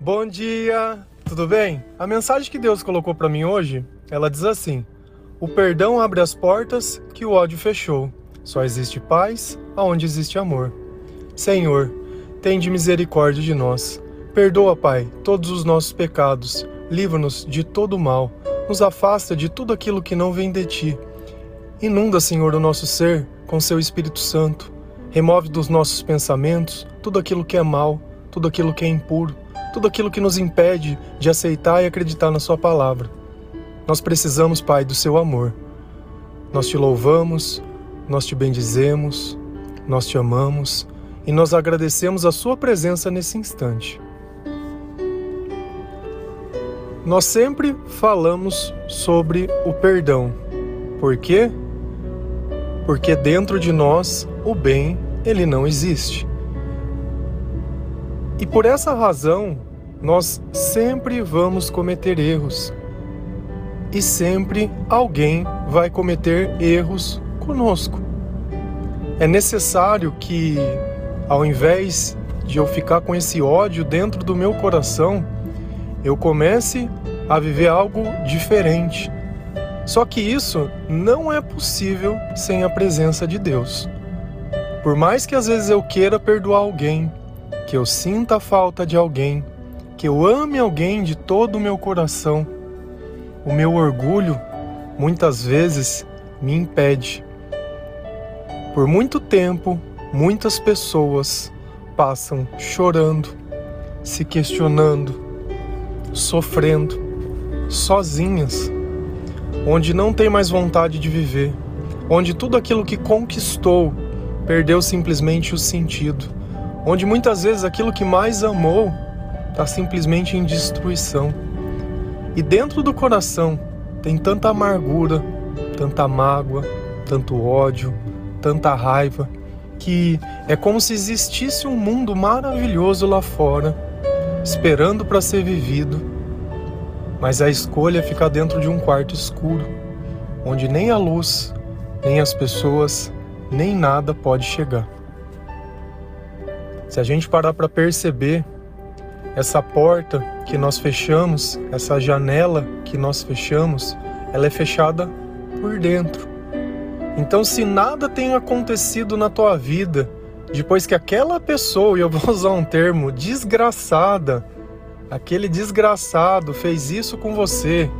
Bom dia, tudo bem? A mensagem que Deus colocou para mim hoje, ela diz assim: O perdão abre as portas que o ódio fechou. Só existe paz aonde existe amor. Senhor, tende misericórdia de nós. Perdoa, Pai, todos os nossos pecados. Livra-nos de todo mal. Nos afasta de tudo aquilo que não vem de ti. Inunda, Senhor, o nosso ser com seu Espírito Santo. Remove dos nossos pensamentos tudo aquilo que é mal, tudo aquilo que é impuro tudo aquilo que nos impede de aceitar e acreditar na Sua palavra. Nós precisamos, Pai, do Seu amor. Nós te louvamos, nós te bendizemos, nós te amamos e nós agradecemos a Sua presença nesse instante. Nós sempre falamos sobre o perdão. Por quê? Porque dentro de nós o bem ele não existe. E por essa razão, nós sempre vamos cometer erros. E sempre alguém vai cometer erros conosco. É necessário que, ao invés de eu ficar com esse ódio dentro do meu coração, eu comece a viver algo diferente. Só que isso não é possível sem a presença de Deus. Por mais que às vezes eu queira perdoar alguém, que eu sinta a falta de alguém, que eu ame alguém de todo o meu coração. O meu orgulho muitas vezes me impede. Por muito tempo, muitas pessoas passam chorando, se questionando, sofrendo, sozinhas, onde não tem mais vontade de viver, onde tudo aquilo que conquistou perdeu simplesmente o sentido onde muitas vezes aquilo que mais amou está simplesmente em destruição. E dentro do coração tem tanta amargura, tanta mágoa, tanto ódio, tanta raiva, que é como se existisse um mundo maravilhoso lá fora, esperando para ser vivido, mas a escolha é ficar dentro de um quarto escuro, onde nem a luz, nem as pessoas, nem nada pode chegar. Se a gente parar para perceber essa porta que nós fechamos, essa janela que nós fechamos, ela é fechada por dentro. Então, se nada tem acontecido na tua vida depois que aquela pessoa, e eu vou usar um termo, desgraçada, aquele desgraçado fez isso com você,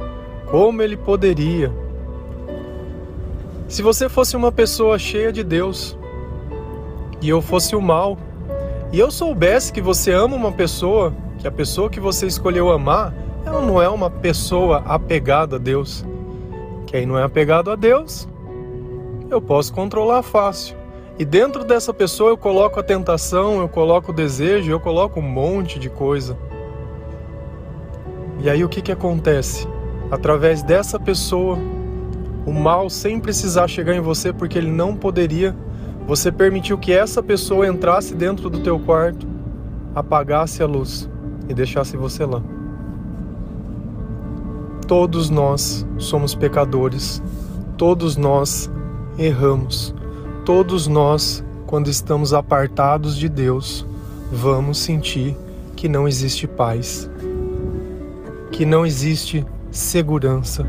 como ele poderia? Se você fosse uma pessoa cheia de Deus e eu fosse o mal, e eu soubesse que você ama uma pessoa, que a pessoa que você escolheu amar, ela não é uma pessoa apegada a Deus. Quem não é apegado a Deus, eu posso controlar fácil. E dentro dessa pessoa eu coloco a tentação, eu coloco o desejo, eu coloco um monte de coisa. E aí o que, que acontece? Através dessa pessoa, o mal sem precisar chegar em você porque ele não poderia você permitiu que essa pessoa entrasse dentro do teu quarto, apagasse a luz e deixasse você lá. Todos nós somos pecadores, todos nós erramos, todos nós, quando estamos apartados de Deus, vamos sentir que não existe paz, que não existe segurança,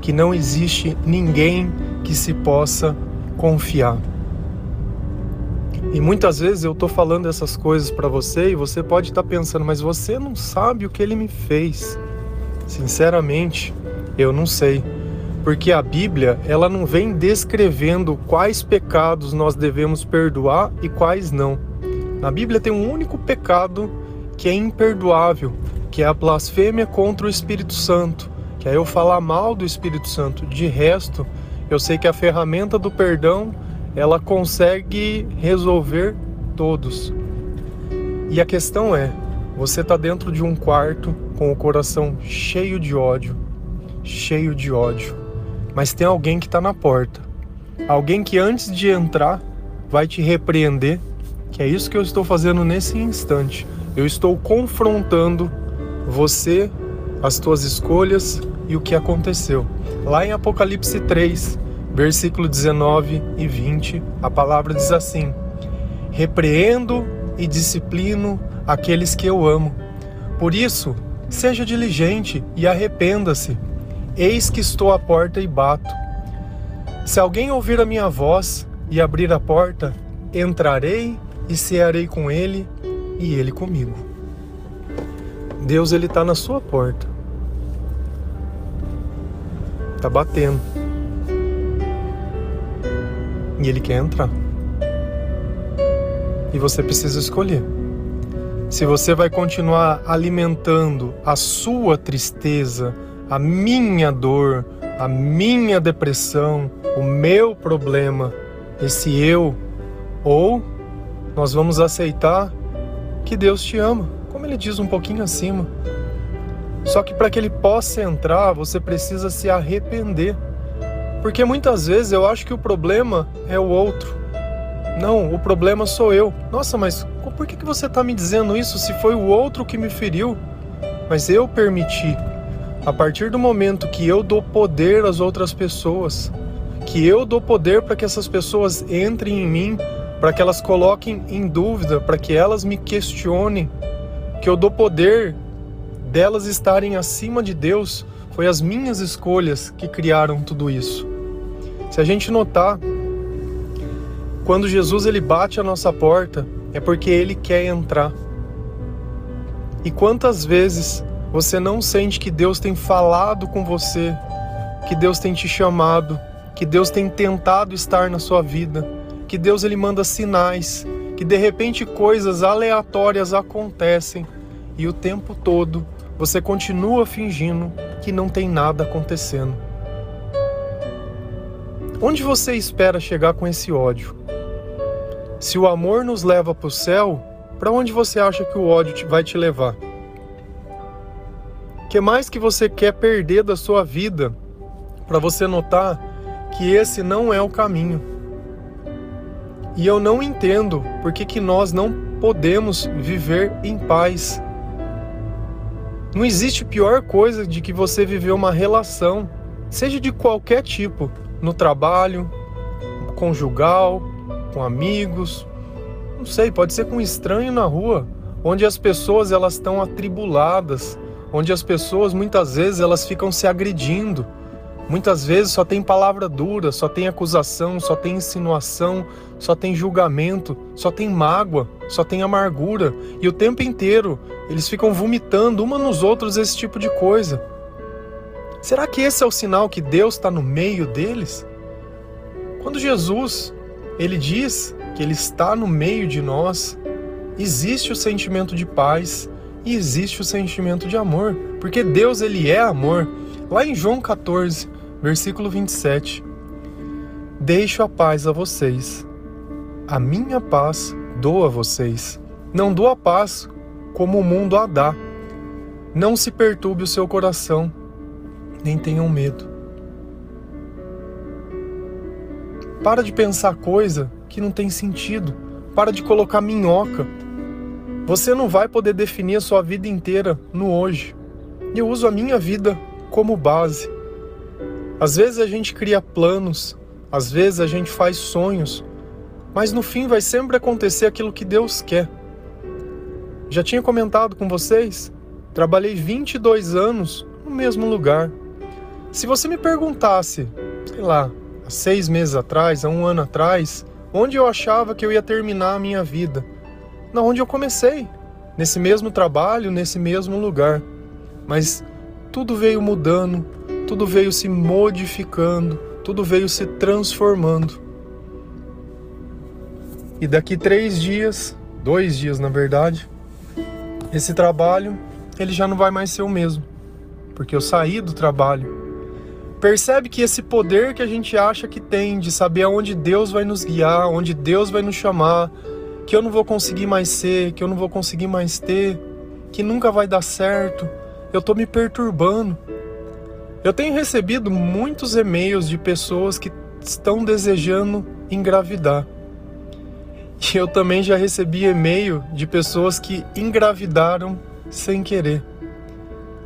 que não existe ninguém que se possa confiar. E muitas vezes eu tô falando essas coisas para você e você pode estar tá pensando, mas você não sabe o que ele me fez. Sinceramente, eu não sei. Porque a Bíblia, ela não vem descrevendo quais pecados nós devemos perdoar e quais não. Na Bíblia tem um único pecado que é imperdoável, que é a blasfêmia contra o Espírito Santo, que é eu falar mal do Espírito Santo. De resto, eu sei que a ferramenta do perdão ela consegue resolver todos. E a questão é: você está dentro de um quarto com o coração cheio de ódio, cheio de ódio, mas tem alguém que está na porta, alguém que antes de entrar vai te repreender, que é isso que eu estou fazendo nesse instante. Eu estou confrontando você, as tuas escolhas e o que aconteceu. Lá em Apocalipse 3, versículo 19 e 20, a palavra diz assim: Repreendo e disciplino aqueles que eu amo. Por isso, seja diligente e arrependa-se. Eis que estou à porta e bato. Se alguém ouvir a minha voz e abrir a porta, entrarei e cearei com ele e ele comigo. Deus ele está na sua porta. Tá batendo. E ele quer entrar. E você precisa escolher. Se você vai continuar alimentando a sua tristeza, a minha dor, a minha depressão, o meu problema, esse eu, ou nós vamos aceitar que Deus te ama, como ele diz um pouquinho acima. Só que para que ele possa entrar, você precisa se arrepender. Porque muitas vezes eu acho que o problema é o outro. Não, o problema sou eu. Nossa, mas por que você está me dizendo isso se foi o outro que me feriu? Mas eu permiti. A partir do momento que eu dou poder às outras pessoas, que eu dou poder para que essas pessoas entrem em mim, para que elas coloquem em dúvida, para que elas me questionem, que eu dou poder delas estarem acima de Deus, foi as minhas escolhas que criaram tudo isso. Se a gente notar, quando Jesus ele bate a nossa porta, é porque ele quer entrar. E quantas vezes você não sente que Deus tem falado com você, que Deus tem te chamado, que Deus tem tentado estar na sua vida, que Deus ele manda sinais, que de repente coisas aleatórias acontecem e o tempo todo você continua fingindo que não tem nada acontecendo. Onde você espera chegar com esse ódio? Se o amor nos leva para o céu, para onde você acha que o ódio vai te levar? que mais que você quer perder da sua vida para você notar que esse não é o caminho? E eu não entendo por que, que nós não podemos viver em paz. Não existe pior coisa de que você viver uma relação, seja de qualquer tipo, no trabalho, conjugal, com amigos, não sei, pode ser com um estranho na rua, onde as pessoas elas estão atribuladas, onde as pessoas muitas vezes elas ficam se agredindo. Muitas vezes só tem palavra dura, só tem acusação, só tem insinuação, só tem julgamento, só tem mágoa, só tem amargura. E o tempo inteiro eles ficam vomitando uma nos outros esse tipo de coisa. Será que esse é o sinal que Deus está no meio deles? Quando Jesus ele diz que ele está no meio de nós, existe o sentimento de paz, e existe o sentimento de amor, porque Deus ele é amor. Lá em João 14, versículo 27, Deixo a paz a vocês. A minha paz dou a vocês. Não dou a paz como o mundo a dá. Não se perturbe o seu coração, nem tenham medo. Para de pensar coisa que não tem sentido. Para de colocar minhoca você não vai poder definir a sua vida inteira no hoje. Eu uso a minha vida como base. Às vezes a gente cria planos, às vezes a gente faz sonhos, mas no fim vai sempre acontecer aquilo que Deus quer. Já tinha comentado com vocês, trabalhei 22 anos no mesmo lugar. Se você me perguntasse, sei lá, há seis meses atrás, há um ano atrás, onde eu achava que eu ia terminar a minha vida, na onde eu comecei, nesse mesmo trabalho, nesse mesmo lugar. Mas tudo veio mudando, tudo veio se modificando, tudo veio se transformando. E daqui três dias, dois dias na verdade, esse trabalho ele já não vai mais ser o mesmo, porque eu saí do trabalho. Percebe que esse poder que a gente acha que tem de saber aonde Deus vai nos guiar, onde Deus vai nos chamar, que eu não vou conseguir mais ser, que eu não vou conseguir mais ter, que nunca vai dar certo. Eu tô me perturbando. Eu tenho recebido muitos e-mails de pessoas que estão desejando engravidar. E eu também já recebi e-mail de pessoas que engravidaram sem querer.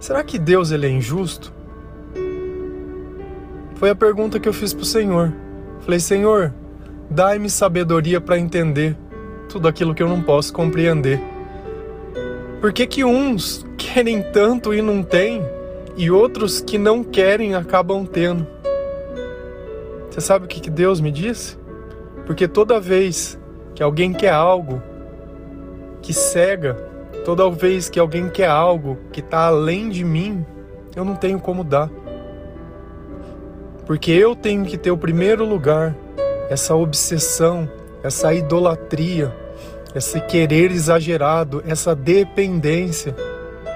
Será que Deus ele é injusto? Foi a pergunta que eu fiz para o Senhor. Falei, Senhor, dai-me sabedoria para entender tudo aquilo que eu não posso compreender. Por que, que uns querem tanto e não têm, e outros que não querem acabam tendo? Você sabe o que, que Deus me disse? Porque toda vez que alguém quer algo que cega, toda vez que alguém quer algo que está além de mim, eu não tenho como dar. Porque eu tenho que ter o primeiro lugar, essa obsessão, essa idolatria, esse querer exagerado, essa dependência,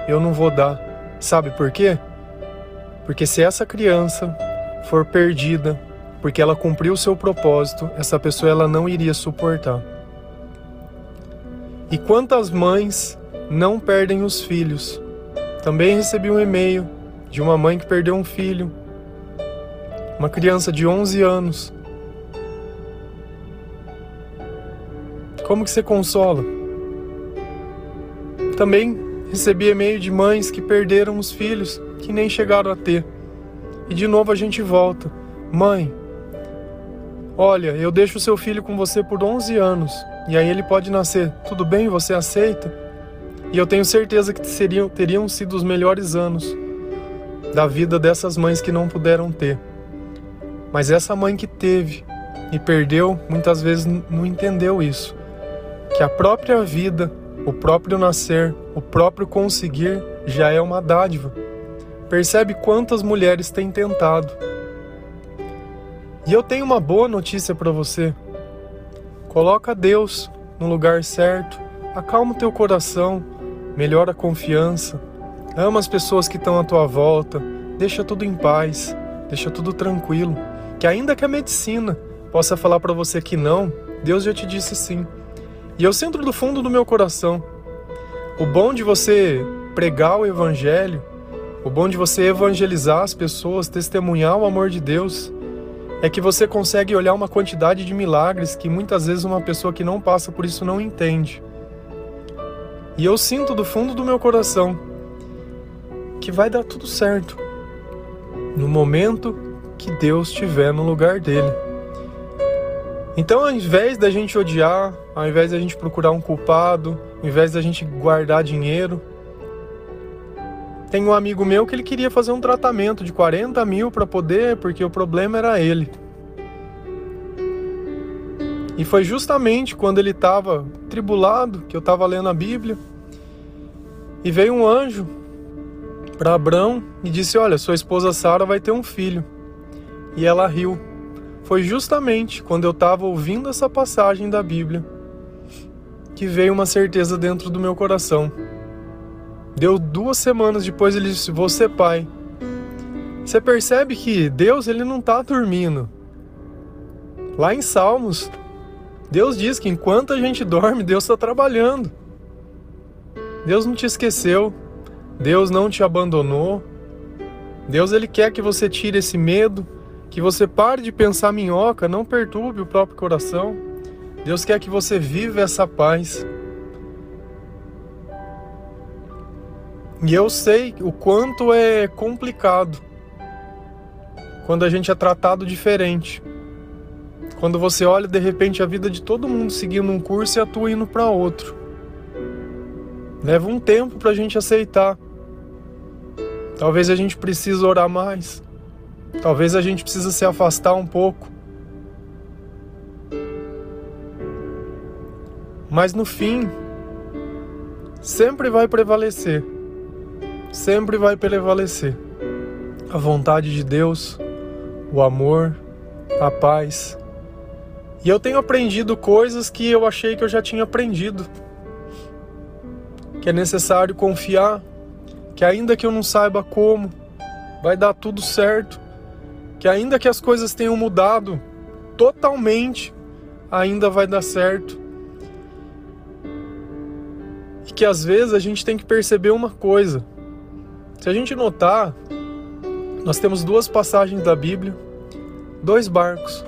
eu não vou dar. Sabe por quê? Porque se essa criança for perdida, porque ela cumpriu o seu propósito, essa pessoa ela não iria suportar. E quantas mães não perdem os filhos? Também recebi um e-mail de uma mãe que perdeu um filho, uma criança de 11 anos. Como que você consola? Também recebi e-mail de mães que perderam os filhos, que nem chegaram a ter. E de novo a gente volta. Mãe, olha, eu deixo o seu filho com você por 11 anos e aí ele pode nascer. Tudo bem? Você aceita? E eu tenho certeza que seriam, teriam sido os melhores anos da vida dessas mães que não puderam ter. Mas essa mãe que teve e perdeu, muitas vezes não entendeu isso. Que a própria vida, o próprio nascer, o próprio conseguir já é uma dádiva. Percebe quantas mulheres têm tentado e eu tenho uma boa notícia para você. Coloca Deus no lugar certo, acalma o teu coração, melhora a confiança, ama as pessoas que estão à tua volta, deixa tudo em paz, deixa tudo tranquilo. Que ainda que a medicina possa falar para você que não, Deus já te disse sim. E eu sinto do fundo do meu coração. O bom de você pregar o evangelho, o bom de você evangelizar as pessoas, testemunhar o amor de Deus, é que você consegue olhar uma quantidade de milagres que muitas vezes uma pessoa que não passa por isso não entende. E eu sinto do fundo do meu coração que vai dar tudo certo no momento que Deus estiver no lugar dele. Então, ao invés da gente odiar, ao invés da gente procurar um culpado, ao invés da gente guardar dinheiro, tem um amigo meu que ele queria fazer um tratamento de 40 mil para poder, porque o problema era ele. E foi justamente quando ele estava tribulado, que eu estava lendo a Bíblia, e veio um anjo para Abraão e disse: Olha, sua esposa Sara vai ter um filho. E ela riu. Foi justamente quando eu estava ouvindo essa passagem da Bíblia que veio uma certeza dentro do meu coração. Deu duas semanas depois ele disse: ser pai. Você percebe que Deus ele não está dormindo. Lá em Salmos, Deus diz que enquanto a gente dorme, Deus está trabalhando. Deus não te esqueceu. Deus não te abandonou. Deus ele quer que você tire esse medo, que você pare de pensar minhoca, não perturbe o próprio coração. Deus quer que você viva essa paz. E eu sei o quanto é complicado quando a gente é tratado diferente. Quando você olha de repente a vida de todo mundo seguindo um curso e a tua indo para outro. Leva um tempo para a gente aceitar. Talvez a gente precise orar mais. Talvez a gente precise se afastar um pouco. Mas no fim, sempre vai prevalecer sempre vai prevalecer. A vontade de Deus, o amor, a paz. E eu tenho aprendido coisas que eu achei que eu já tinha aprendido. Que é necessário confiar, que ainda que eu não saiba como, vai dar tudo certo. Que ainda que as coisas tenham mudado totalmente, ainda vai dar certo. E que às vezes a gente tem que perceber uma coisa se a gente notar, nós temos duas passagens da Bíblia, dois barcos,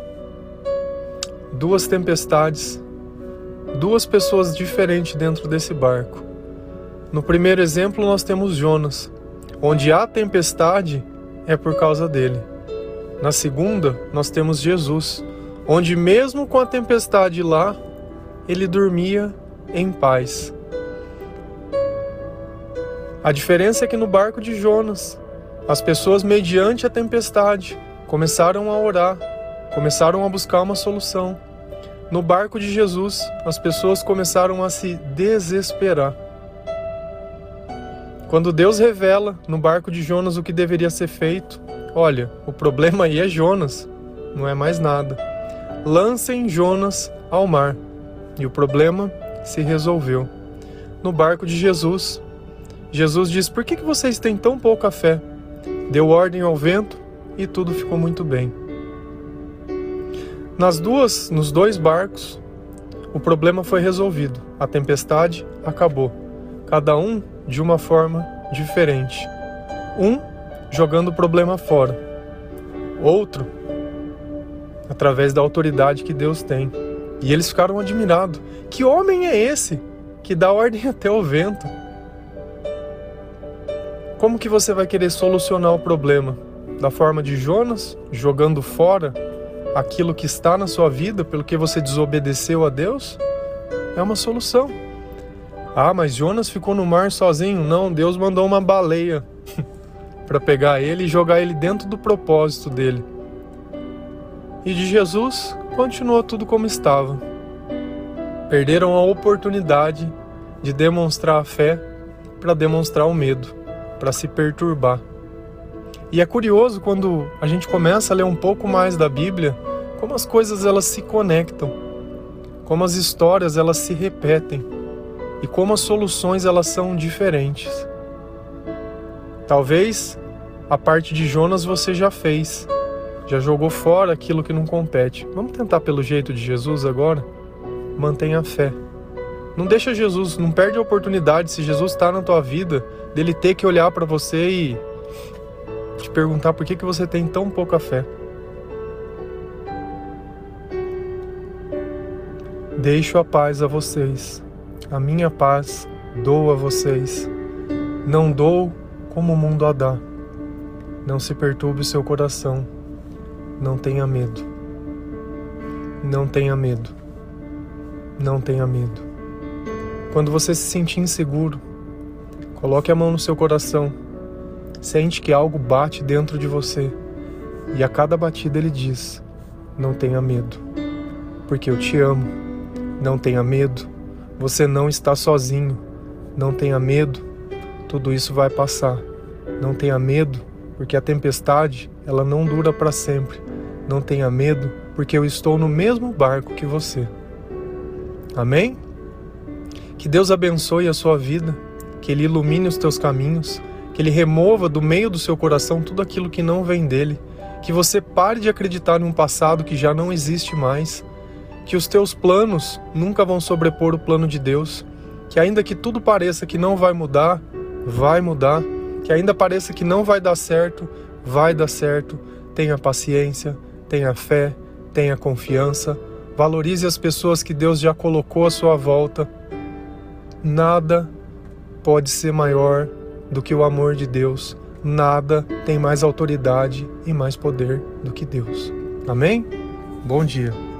duas tempestades, duas pessoas diferentes dentro desse barco. No primeiro exemplo, nós temos Jonas, onde há tempestade é por causa dele. Na segunda, nós temos Jesus, onde, mesmo com a tempestade lá, ele dormia em paz. A diferença é que no barco de Jonas, as pessoas, mediante a tempestade, começaram a orar, começaram a buscar uma solução. No barco de Jesus, as pessoas começaram a se desesperar. Quando Deus revela no barco de Jonas o que deveria ser feito, olha, o problema aí é Jonas, não é mais nada. Lancem Jonas ao mar. E o problema se resolveu. No barco de Jesus, Jesus diz: Por que, que vocês têm tão pouca fé? Deu ordem ao vento e tudo ficou muito bem. Nas duas, nos dois barcos, o problema foi resolvido. A tempestade acabou. Cada um de uma forma diferente. Um jogando o problema fora. Outro através da autoridade que Deus tem. E eles ficaram admirados. Que homem é esse que dá ordem até o vento? Como que você vai querer solucionar o problema? Da forma de Jonas, jogando fora aquilo que está na sua vida pelo que você desobedeceu a Deus? É uma solução. Ah, mas Jonas ficou no mar sozinho? Não, Deus mandou uma baleia para pegar ele e jogar ele dentro do propósito dele. E de Jesus continuou tudo como estava. Perderam a oportunidade de demonstrar a fé para demonstrar o medo, para se perturbar. E é curioso quando a gente começa a ler um pouco mais da Bíblia, como as coisas elas se conectam, como as histórias elas se repetem e como as soluções elas são diferentes. Talvez a parte de Jonas você já fez, já jogou fora aquilo que não compete. Vamos tentar pelo jeito de Jesus agora? Mantenha a fé. Não deixa Jesus, não perde a oportunidade se Jesus está na tua vida, dele ter que olhar para você e te perguntar por que, que você tem tão pouca fé. Deixo a paz a vocês, a minha paz dou a vocês. Não dou como o mundo a dá. Não se perturbe o seu coração não tenha medo. Não tenha medo. Não tenha medo. Quando você se sentir inseguro, coloque a mão no seu coração. Sente que algo bate dentro de você. E a cada batida ele diz: Não tenha medo, porque eu te amo. Não tenha medo, você não está sozinho. Não tenha medo, tudo isso vai passar. Não tenha medo, porque a tempestade, ela não dura para sempre. Não tenha medo, porque eu estou no mesmo barco que você. Amém? Que Deus abençoe a sua vida, que Ele ilumine os teus caminhos, que Ele remova do meio do seu coração tudo aquilo que não vem dele, que você pare de acreditar em um passado que já não existe mais, que os teus planos nunca vão sobrepor o plano de Deus, que ainda que tudo pareça que não vai mudar, vai mudar que ainda pareça que não vai dar certo, vai dar certo. Tenha paciência, tenha fé, tenha confiança. Valorize as pessoas que Deus já colocou à sua volta. Nada pode ser maior do que o amor de Deus. Nada tem mais autoridade e mais poder do que Deus. Amém? Bom dia.